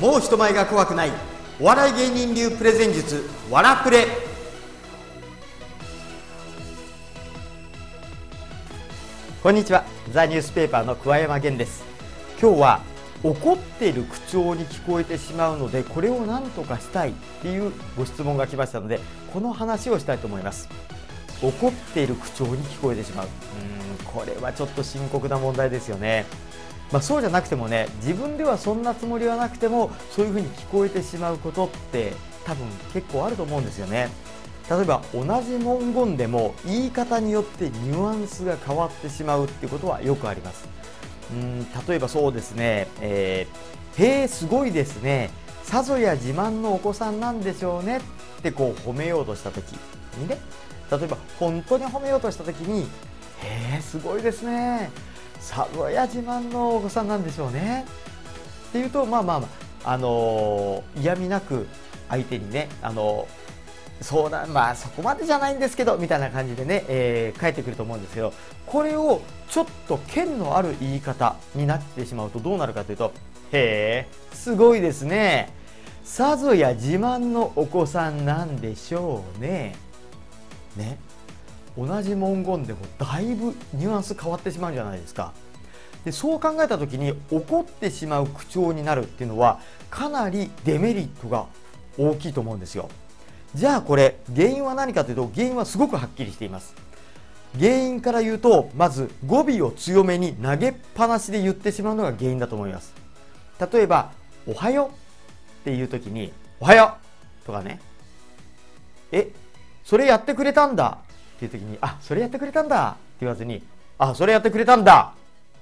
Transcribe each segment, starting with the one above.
もう人前が怖くない。お笑い芸人流プレゼン術わらプレ。こんにちは。ザニュースペーパーの桑山源です。今日は怒っている口調に聞こえてしまうのでこれを何とかしたいっていうご質問が来ましたのでこの話をしたいと思います。怒っている口調に聞こえてしまう。うんこれはちょっと深刻な問題ですよね。まあ、そうじゃなくてもね自分ではそんなつもりはなくてもそういうふうに聞こえてしまうことって多分結構あると思うんですよね。例えば同じ文言でも言い方によってニュアンスが変わってしまうっていうことはよくあります。うん例えばそうですね、えー、へえすごいですね。さぞや自慢のお子さんなんでしょうねってこう褒めようとした時にね。例えば本当に褒めようとした時にへえすごいですねさぞや自慢のお子さんなんでしょうね。っていうとまあまあ、あ、のー、嫌味なく相手にね、あのー、そうだまあそこまでじゃないんですけどみたいな感じでね、えー、返ってくると思うんですけどこれをちょっと剣のある言い方になってしまうとどうなるかというとへえすごいですね。さぞや自慢のお子さんなんでしょうね。ね。同じ文言でもだいぶニュアンス変わってしまうんじゃないですか。でそう考えた時に怒ってしまう口調になるっていうのはかなりデメリットが大きいと思うんですよ。じゃあこれ原因は何かというと原因はすごくはっきりしています。原因から言うとまず語尾を強めに投げっぱなしで言ってしまうのが原因だと思います。例えば「おはよう」っていう時に「おはよう」とかね「えそれやってくれたんだ」っていう時に、あ、それやってくれたんだって言わずに、あ、それやってくれたんだ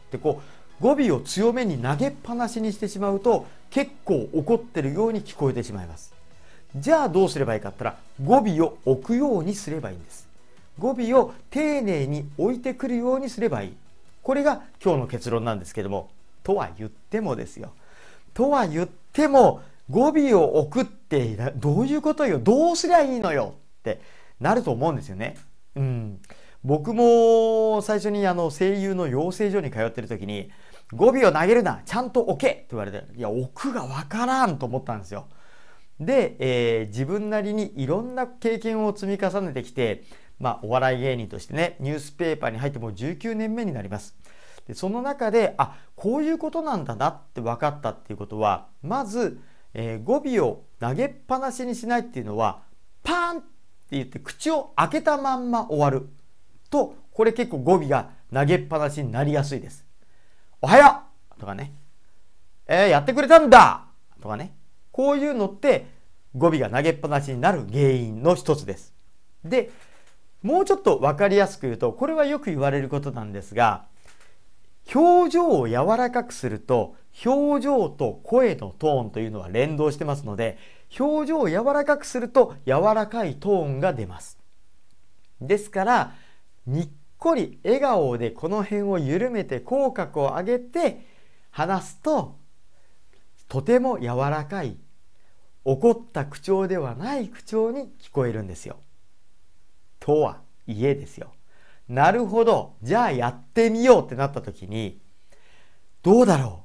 ってこう、語尾を強めに投げっぱなしにしてしまうと、結構怒ってるように聞こえてしまいます。じゃあどうすればいいかって言ったら、語尾を置くようにすればいいんです。語尾を丁寧に置いてくるようにすればいい。これが今日の結論なんですけども、とは言ってもですよ。とは言っても、語尾を置くってどういうことよどうすりゃいいのよってなると思うんですよね。僕も最初にあの声優の養成所に通ってる時に語尾を投げるなちゃんと置けって言われていや置くがわからんと思ったんですよ。で、えー、自分なりにいろんな経験を積み重ねてきて、まあ、お笑い芸人としてねニュースペーパーに入ってもう19年目になります。でその中であこういうことなんだなって分かったっていうことはまず、えー、語尾を投げっぱなしにしないっていうのはパーンって言って口を開けたまんま終わるとこれ結構語尾が投げっぱなしになりやすいです。おはようとかね。えー、やってくれたんだとかね。こういうのって語尾が投げっぱなしになる原因の一つです。で、もうちょっと分かりやすく言うと、これはよく言われることなんですが、表情を柔らかくすると、表情と声のトーンというのは連動してますので、表情を柔らかくすると柔らかいトーンが出ます。ですから、にっこり笑顔でこの辺を緩めて口角を上げて話すと、とても柔らかい、怒った口調ではない口調に聞こえるんですよ。とはいえですよ。なるほど。じゃあやってみようってなった時に、どうだろ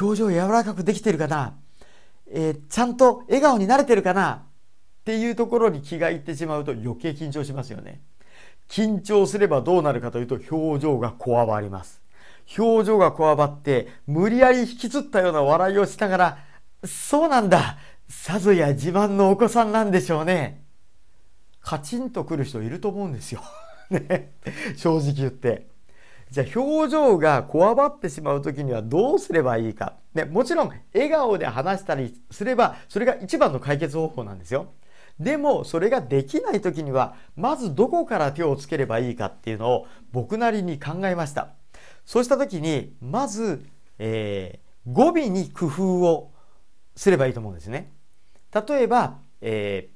う表情柔らかくできてるかなえー、ちゃんと笑顔になれてるかなっていうところに気がいってしまうと余計緊張しますよね。緊張すればどうなるかというと表情がこわばります。表情がこわばって無理やり引きつったような笑いをしながらそうなんださぞや自慢のお子さんなんでしょうね。カチンとくる人いると思うんですよ。ね。正直言って。じゃあ表情がこわばってしまう時にはどうすればいいか。ね、もちろん笑顔で話したりすればそれが一番の解決方法なんですよ。でもそれができない時にはまずどこから手をつければいいかっていうのを僕なりに考えました。そうした時にまず、えー、語尾に工夫をすればいいと思うんですね。例えば、え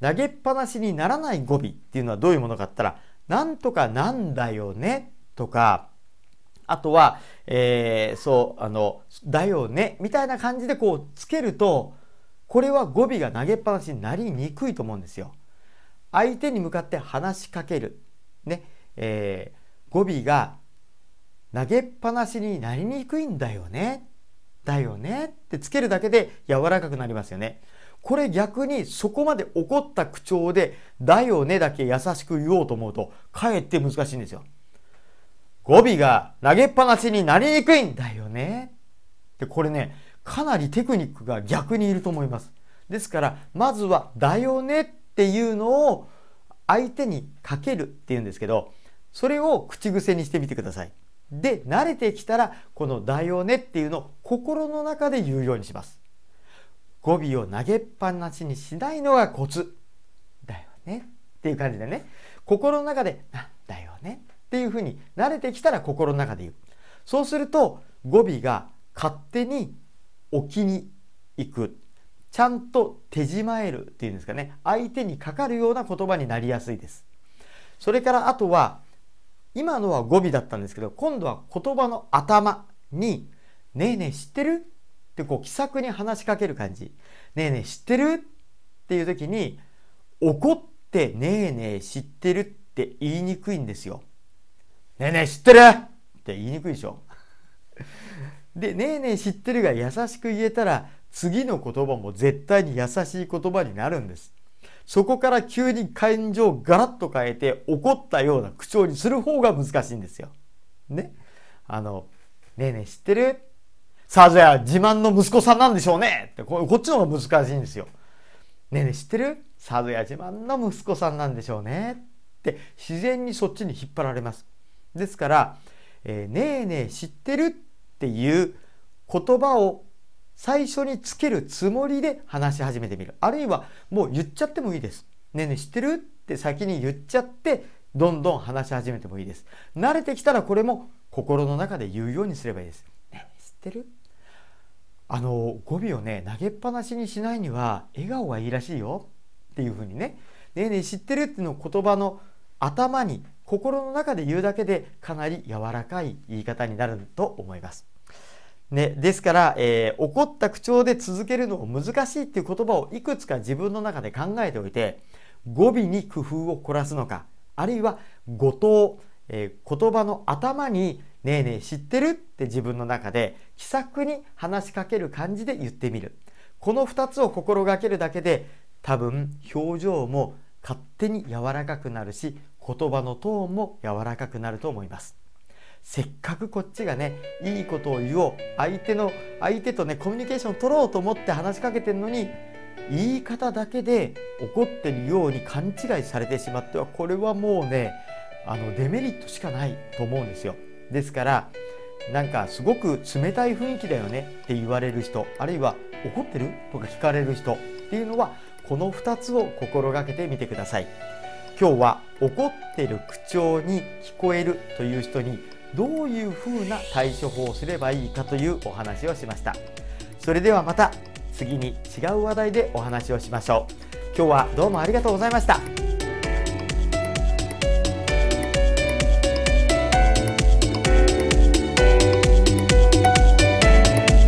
ー、投げっぱなしにならない語尾っていうのはどういうものかって言ったらなんとかなんだよねとか、あとは、えー、そう、あの、だよね、みたいな感じでこうつけると、これは語尾が投げっぱなしになりにくいと思うんですよ。相手に向かって話しかける。ね、えー、語尾が投げっぱなしになりにくいんだよね。だよねってつけるだけで柔らかくなりますよね。これ逆にそこまで怒った口調で、だよねだけ優しく言おうと思うと、かえって難しいんですよ。語尾が投げっぱなしになりにくいんだよね。で、これね、かなりテクニックが逆にいると思います。ですから、まずは、だよねっていうのを相手にかけるっていうんですけど、それを口癖にしてみてください。で、慣れてきたら、このだよねっていうのを心の中で言うようにします。語尾を投げっぱなしにしないのがコツ。だよねっていう感じでね、心の中で、あ、だよねっていうふうに慣れてきたら心の中で言う。そうすると語尾が勝手に置きに行く。ちゃんと手じまえるっていうんですかね。相手にかかるような言葉になりやすいです。それからあとは、今のは語尾だったんですけど、今度は言葉の頭に、ねえねえ知ってる？ってこう気さくに話しかける感じ。ねえねえ知ってる？っていう時に、怒ってねえねえ知ってるって言いにくいんですよ。ねえねえ知ってる？って言いにくいでしょで、ねえねえ知ってるが優しく言えたら、次の言葉も絶対に優しい言葉になるんです。そこから急に感情をガラッと変えて怒ったような口調にする方が難しいんですよ。ね。あの、ねえねえ知ってる？さぞや自慢の息子さんなんでしょうねってこ、こっちの方が難しいんですよ。ねえねえ知ってる？さぞや自慢の息子さんなんでしょうねって自然にそっちに引っ張られます。ですから、えー、ねえねえ知ってる？っていう言葉を最初につけるつもりで話し始めてみる。あるいはもう言っちゃってもいいです。ねえねえ知ってる？って先に言っちゃってどんどん話し始めてもいいです。慣れてきたらこれも心の中で言うようにすればいいです。ねえ知ってる？あの語尾をね投げっぱなしにしないには笑顔がいいらしいよっていうふうにね「ねえねえ知ってる」っていうのを言葉の頭に心の中で言うだけでかなり柔らかい言い方になると思います。ね、ですから、えー、怒った口調で続けるのが難しいっていう言葉をいくつか自分の中で考えておいて語尾に工夫を凝らすのかあるいは語頭、えー、言葉の頭に「ねえねえ知ってる?」って自分の中で気さくに話しかける感じで言ってみるこの2つを心がけるだけで多分表情も勝手に柔らかくなるし言葉のトーンも柔らかくなると思います。せっかくこっちがねいいことを言おう相手の相手とねコミュニケーションを取ろうと思って話しかけてるのに言い方だけで怒ってるように勘違いされてしまってはこれはもうねあのデメリットしかないと思うんですよ。ですからなんかすごく冷たい雰囲気だよねって言われる人あるいは怒ってる？とか聞かれる人っていうのはこの2つを心がけてみてください。今日は怒ってる口調に聞こえるという人にどういうふうな対処法をすればいいかというお話をしました。それではまた次に違う話題でお話をしましょう。今日はどうもありがとうございました。